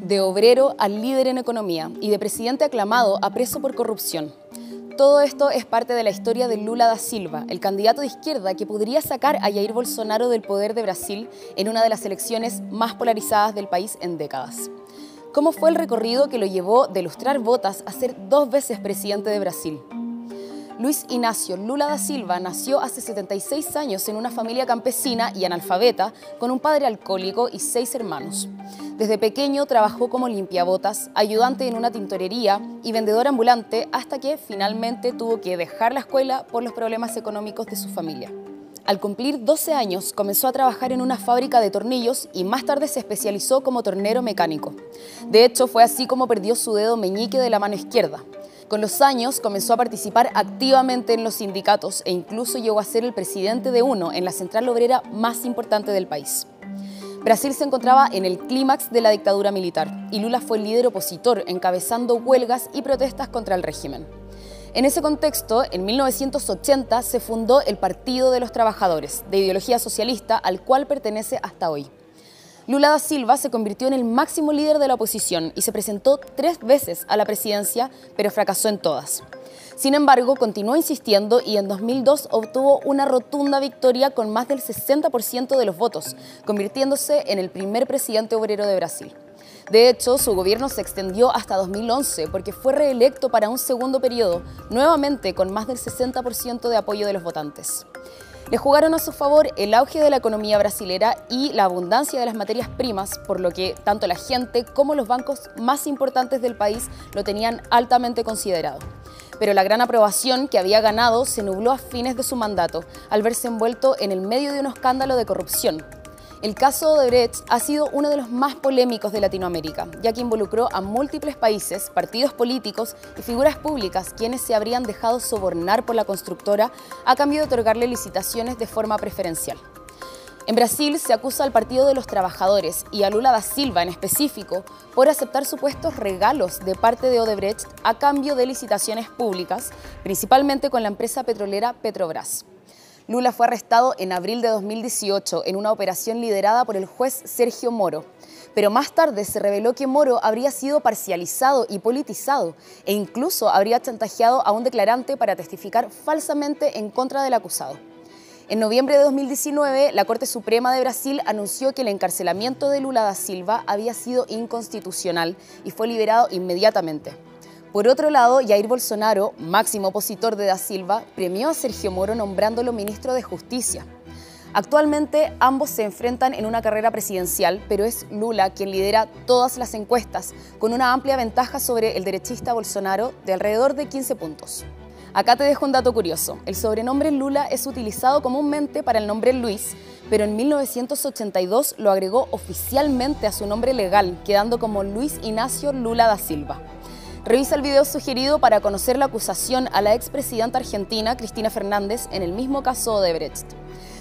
De obrero al líder en economía y de presidente aclamado a preso por corrupción. Todo esto es parte de la historia de Lula da Silva, el candidato de izquierda que podría sacar a Jair Bolsonaro del poder de Brasil en una de las elecciones más polarizadas del país en décadas. ¿Cómo fue el recorrido que lo llevó de ilustrar botas a ser dos veces presidente de Brasil? Luis Ignacio Lula da Silva nació hace 76 años en una familia campesina y analfabeta, con un padre alcohólico y seis hermanos. Desde pequeño trabajó como limpiabotas, ayudante en una tintorería y vendedor ambulante hasta que finalmente tuvo que dejar la escuela por los problemas económicos de su familia. Al cumplir 12 años comenzó a trabajar en una fábrica de tornillos y más tarde se especializó como tornero mecánico. De hecho, fue así como perdió su dedo meñique de la mano izquierda. Con los años comenzó a participar activamente en los sindicatos e incluso llegó a ser el presidente de uno en la central obrera más importante del país. Brasil se encontraba en el clímax de la dictadura militar y Lula fue el líder opositor encabezando huelgas y protestas contra el régimen. En ese contexto, en 1980 se fundó el Partido de los Trabajadores, de ideología socialista, al cual pertenece hasta hoy. Lula da Silva se convirtió en el máximo líder de la oposición y se presentó tres veces a la presidencia, pero fracasó en todas. Sin embargo, continuó insistiendo y en 2002 obtuvo una rotunda victoria con más del 60% de los votos, convirtiéndose en el primer presidente obrero de Brasil. De hecho, su gobierno se extendió hasta 2011 porque fue reelecto para un segundo periodo, nuevamente con más del 60% de apoyo de los votantes le jugaron a su favor el auge de la economía brasilera y la abundancia de las materias primas, por lo que tanto la gente como los bancos más importantes del país lo tenían altamente considerado. Pero la gran aprobación que había ganado se nubló a fines de su mandato, al verse envuelto en el medio de un escándalo de corrupción, el caso de Odebrecht ha sido uno de los más polémicos de Latinoamérica, ya que involucró a múltiples países, partidos políticos y figuras públicas quienes se habrían dejado sobornar por la constructora a cambio de otorgarle licitaciones de forma preferencial. En Brasil se acusa al Partido de los Trabajadores y a Lula da Silva en específico por aceptar supuestos regalos de parte de Odebrecht a cambio de licitaciones públicas, principalmente con la empresa petrolera Petrobras. Lula fue arrestado en abril de 2018 en una operación liderada por el juez Sergio Moro. Pero más tarde se reveló que Moro habría sido parcializado y politizado e incluso habría chantajeado a un declarante para testificar falsamente en contra del acusado. En noviembre de 2019, la Corte Suprema de Brasil anunció que el encarcelamiento de Lula da Silva había sido inconstitucional y fue liberado inmediatamente. Por otro lado, Jair Bolsonaro, máximo opositor de Da Silva, premió a Sergio Moro nombrándolo ministro de Justicia. Actualmente ambos se enfrentan en una carrera presidencial, pero es Lula quien lidera todas las encuestas, con una amplia ventaja sobre el derechista Bolsonaro de alrededor de 15 puntos. Acá te dejo un dato curioso. El sobrenombre Lula es utilizado comúnmente para el nombre Luis, pero en 1982 lo agregó oficialmente a su nombre legal, quedando como Luis Ignacio Lula da Silva. Revisa el video sugerido para conocer la acusación a la expresidenta argentina Cristina Fernández en el mismo caso de Brecht.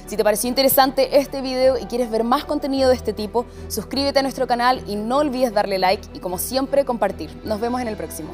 Si te pareció interesante este video y quieres ver más contenido de este tipo, suscríbete a nuestro canal y no olvides darle like y como siempre compartir. Nos vemos en el próximo.